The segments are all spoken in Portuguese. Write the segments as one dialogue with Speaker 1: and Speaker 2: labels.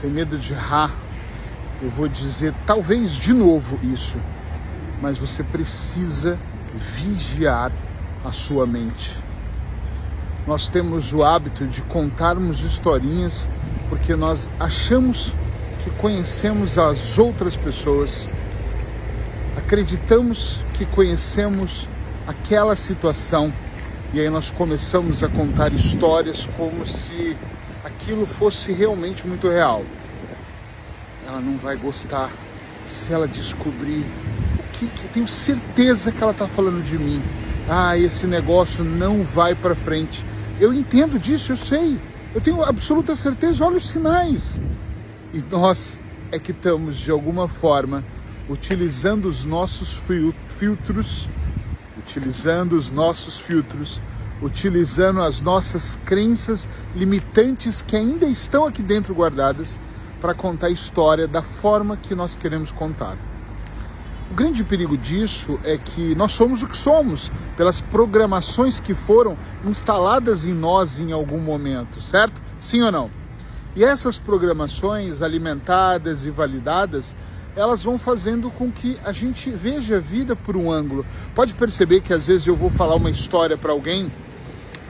Speaker 1: sem medo de errar, eu vou dizer talvez de novo isso, mas você precisa vigiar a sua mente. Nós temos o hábito de contarmos historinhas porque nós achamos que conhecemos as outras pessoas, acreditamos que conhecemos aquela situação e aí nós começamos a contar histórias como se aquilo fosse realmente muito real. Ela não vai gostar se ela descobrir o que, que tenho certeza que ela está falando de mim. Ah, esse negócio não vai para frente. Eu entendo disso, eu sei. Eu tenho absoluta certeza, olha os sinais. E nós é que estamos, de alguma forma, utilizando os nossos filtros, utilizando os nossos filtros, utilizando as nossas crenças limitantes que ainda estão aqui dentro guardadas para contar a história da forma que nós queremos contar. O grande perigo disso é que nós somos o que somos, pelas programações que foram instaladas em nós em algum momento, certo? Sim ou não? E essas programações alimentadas e validadas, elas vão fazendo com que a gente veja a vida por um ângulo. Pode perceber que às vezes eu vou falar uma história para alguém,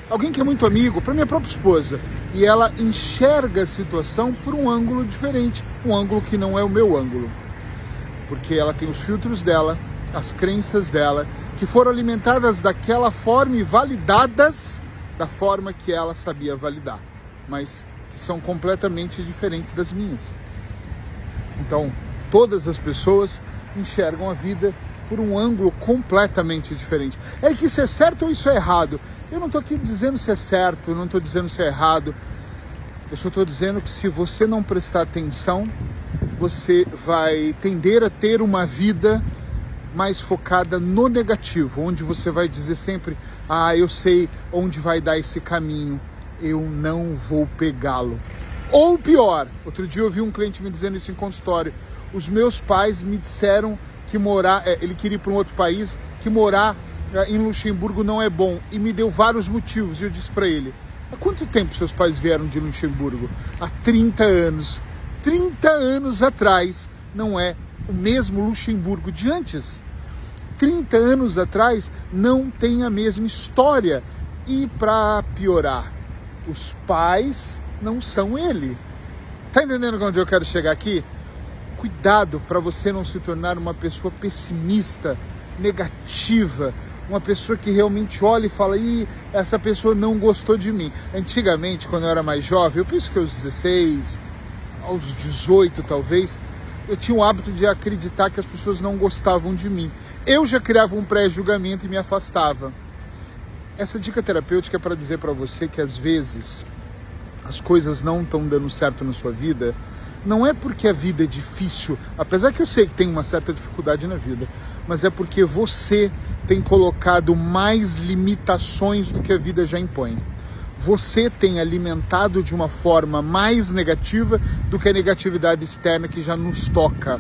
Speaker 1: alguém que é muito amigo, para minha própria esposa, e ela enxerga a situação por um ângulo diferente, um ângulo que não é o meu ângulo. Porque ela tem os filtros dela, as crenças dela, que foram alimentadas daquela forma e validadas da forma que ela sabia validar, mas que são completamente diferentes das minhas. Então, todas as pessoas enxergam a vida por um ângulo completamente diferente. É que isso é certo ou isso é errado? Eu não estou aqui dizendo se é certo, eu não estou dizendo se é errado. Eu só estou dizendo que se você não prestar atenção, você vai tender a ter uma vida mais focada no negativo, onde você vai dizer sempre: Ah, eu sei onde vai dar esse caminho, eu não vou pegá-lo. Ou pior, outro dia eu vi um cliente me dizendo isso em consultório: Os meus pais me disseram que morar, é, ele queria ir para um outro país, que morar é, em Luxemburgo não é bom, e me deu vários motivos. E eu disse para ele: Há quanto tempo seus pais vieram de Luxemburgo? Há 30 anos. 30 anos atrás não é o mesmo Luxemburgo de antes. 30 anos atrás não tem a mesma história. E para piorar, os pais não são ele. Tá entendendo onde eu quero chegar aqui? Cuidado para você não se tornar uma pessoa pessimista, negativa, uma pessoa que realmente olha e fala: Ih, essa pessoa não gostou de mim. Antigamente, quando eu era mais jovem, eu penso que aos 16, aos 18 talvez, eu tinha o hábito de acreditar que as pessoas não gostavam de mim. Eu já criava um pré-julgamento e me afastava. Essa dica terapêutica é para dizer para você que às vezes as coisas não estão dando certo na sua vida, não é porque a vida é difícil, apesar que eu sei que tem uma certa dificuldade na vida, mas é porque você tem colocado mais limitações do que a vida já impõe você tem alimentado de uma forma mais negativa do que a negatividade externa que já nos toca.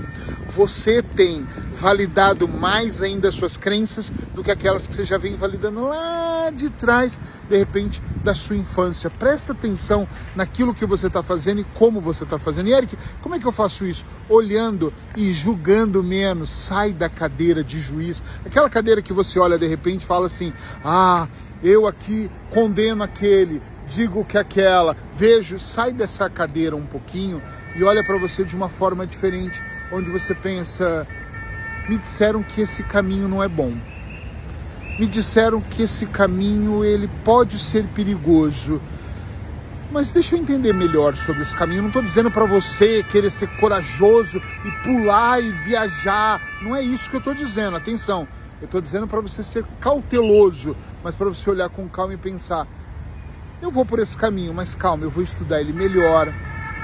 Speaker 1: Você tem validado mais ainda suas crenças do que aquelas que você já vem validando lá de trás, de repente, da sua infância. Presta atenção naquilo que você está fazendo e como você está fazendo. E Eric, como é que eu faço isso? Olhando e julgando menos. Sai da cadeira de juiz. Aquela cadeira que você olha de repente e fala assim: ah, eu aqui condeno aquele, digo que aquela, vejo, sai dessa cadeira um pouquinho e olha para você de uma forma diferente, onde você pensa: me disseram que esse caminho não é bom. Me disseram que esse caminho ele pode ser perigoso. Mas deixa eu entender melhor sobre esse caminho. Eu não estou dizendo para você querer ser corajoso e pular e viajar. Não é isso que eu estou dizendo. Atenção. Eu estou dizendo para você ser cauteloso, mas para você olhar com calma e pensar: eu vou por esse caminho, mas calma, eu vou estudar ele melhor,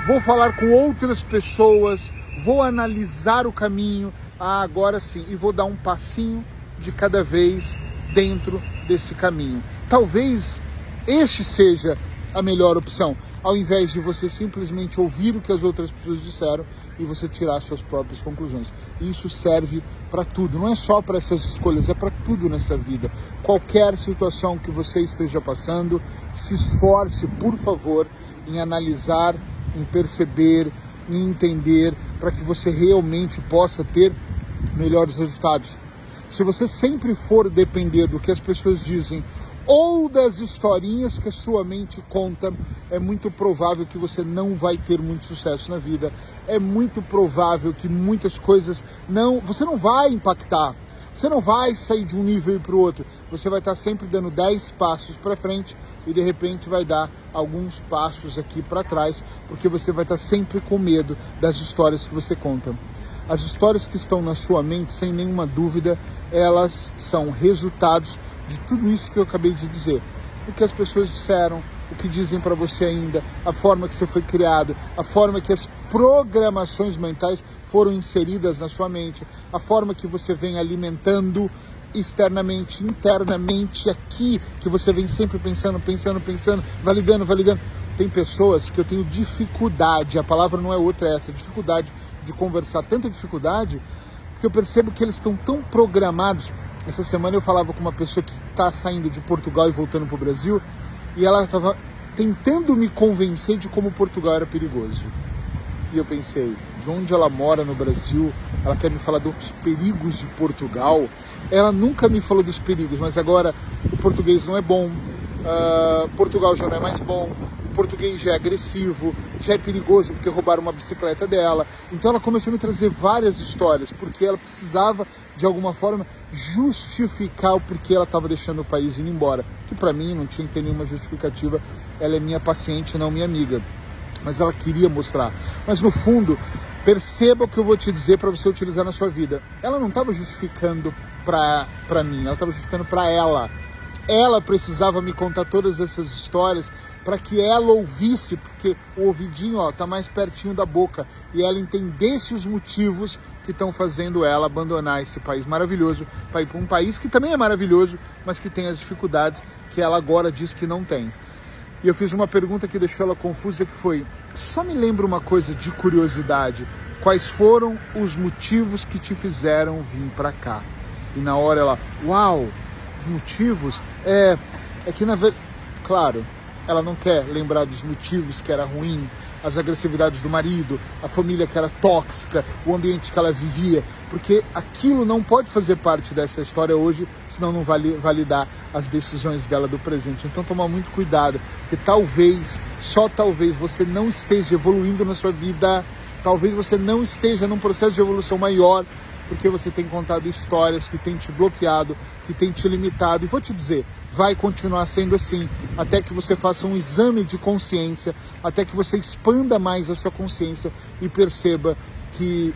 Speaker 1: vou falar com outras pessoas, vou analisar o caminho, ah, agora sim, e vou dar um passinho de cada vez dentro desse caminho. Talvez este seja a melhor opção, ao invés de você simplesmente ouvir o que as outras pessoas disseram e você tirar suas próprias conclusões. Isso serve para tudo, não é só para essas escolhas, é para tudo nessa vida. Qualquer situação que você esteja passando, se esforce, por favor, em analisar, em perceber, e entender para que você realmente possa ter melhores resultados. Se você sempre for depender do que as pessoas dizem ou das historinhas que a sua mente conta, é muito provável que você não vai ter muito sucesso na vida. É muito provável que muitas coisas não, você não vai impactar. Você não vai sair de um nível para o outro. Você vai estar sempre dando 10 passos para frente e de repente vai dar alguns passos aqui para trás, porque você vai estar sempre com medo das histórias que você conta. As histórias que estão na sua mente, sem nenhuma dúvida, elas são resultados de tudo isso que eu acabei de dizer. O que as pessoas disseram, o que dizem para você ainda, a forma que você foi criado, a forma que as programações mentais foram inseridas na sua mente, a forma que você vem alimentando externamente, internamente aqui, que você vem sempre pensando, pensando, pensando, validando, validando. Tem pessoas que eu tenho dificuldade, a palavra não é outra é essa, dificuldade de conversar, tanta dificuldade, que eu percebo que eles estão tão programados. Essa semana eu falava com uma pessoa que está saindo de Portugal e voltando para o Brasil, e ela estava tentando me convencer de como Portugal era perigoso. E eu pensei, de onde ela mora no Brasil, ela quer me falar dos perigos de Portugal. Ela nunca me falou dos perigos, mas agora o português não é bom, uh, Portugal já não é mais bom, o português já é agressivo, já é perigoso porque roubaram uma bicicleta dela. Então ela começou a me trazer várias histórias, porque ela precisava, de alguma forma, justificar o porquê ela estava deixando o país indo embora. Que para mim não tinha que ter nenhuma justificativa, ela é minha paciente, não minha amiga mas ela queria mostrar. Mas no fundo, perceba o que eu vou te dizer para você utilizar na sua vida. Ela não estava justificando para mim, ela estava justificando para ela. Ela precisava me contar todas essas histórias para que ela ouvisse, porque o ouvidinho ó, tá mais pertinho da boca e ela entendesse os motivos que estão fazendo ela abandonar esse país maravilhoso para ir para um país que também é maravilhoso, mas que tem as dificuldades que ela agora diz que não tem. E eu fiz uma pergunta que deixou ela confusa, que foi: só me lembra uma coisa de curiosidade. Quais foram os motivos que te fizeram vir para cá? E na hora ela, uau, os motivos é é que na verdade, claro, ela não quer lembrar dos motivos que era ruim, as agressividades do marido, a família que era tóxica, o ambiente que ela vivia, porque aquilo não pode fazer parte dessa história hoje, senão não vai validar as decisões dela do presente. Então tomar muito cuidado, porque talvez, só talvez você não esteja evoluindo na sua vida, talvez você não esteja num processo de evolução maior, porque você tem contado histórias que tem te bloqueado, que tem te limitado. E vou te dizer, vai continuar sendo assim, até que você faça um exame de consciência, até que você expanda mais a sua consciência e perceba que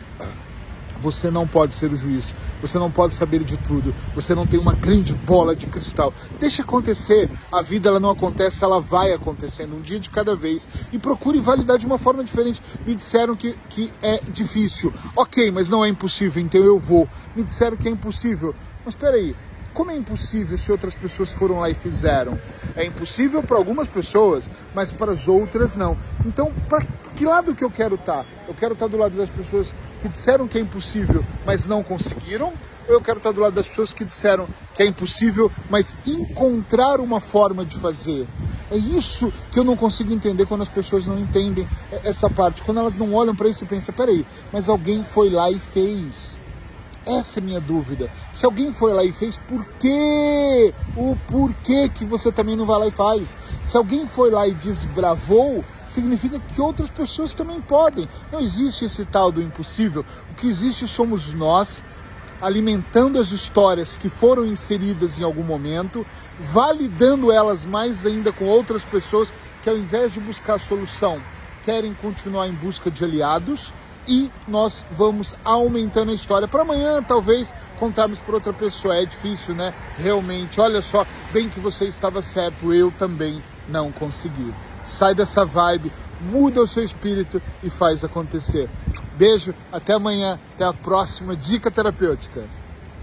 Speaker 1: você não pode ser o juiz, você não pode saber de tudo, você não tem uma grande bola de cristal. Deixa acontecer, a vida ela não acontece, ela vai acontecendo um dia de cada vez e procure validar de uma forma diferente. Me disseram que, que é difícil, ok, mas não é impossível, então eu vou. Me disseram que é impossível, mas espera aí, como é impossível se outras pessoas foram lá e fizeram? É impossível para algumas pessoas, mas para as outras não. Então, para que lado que eu quero estar? Tá? Eu quero estar tá do lado das pessoas que disseram que é impossível, mas não conseguiram? Ou eu quero estar do lado das pessoas que disseram que é impossível, mas encontrar uma forma de fazer? É isso que eu não consigo entender quando as pessoas não entendem essa parte. Quando elas não olham para isso e pensam, peraí, mas alguém foi lá e fez. Essa é a minha dúvida. Se alguém foi lá e fez, por quê? O porquê que você também não vai lá e faz? Se alguém foi lá e desbravou, significa que outras pessoas também podem. Não existe esse tal do impossível. O que existe somos nós alimentando as histórias que foram inseridas em algum momento, validando elas mais ainda com outras pessoas que ao invés de buscar solução, querem continuar em busca de aliados e nós vamos aumentando a história. Para amanhã, talvez, contarmos para outra pessoa. É difícil, né? Realmente, olha só, bem que você estava certo, eu também não consegui. Sai dessa vibe, muda o seu espírito e faz acontecer. Beijo, até amanhã, até a próxima dica terapêutica.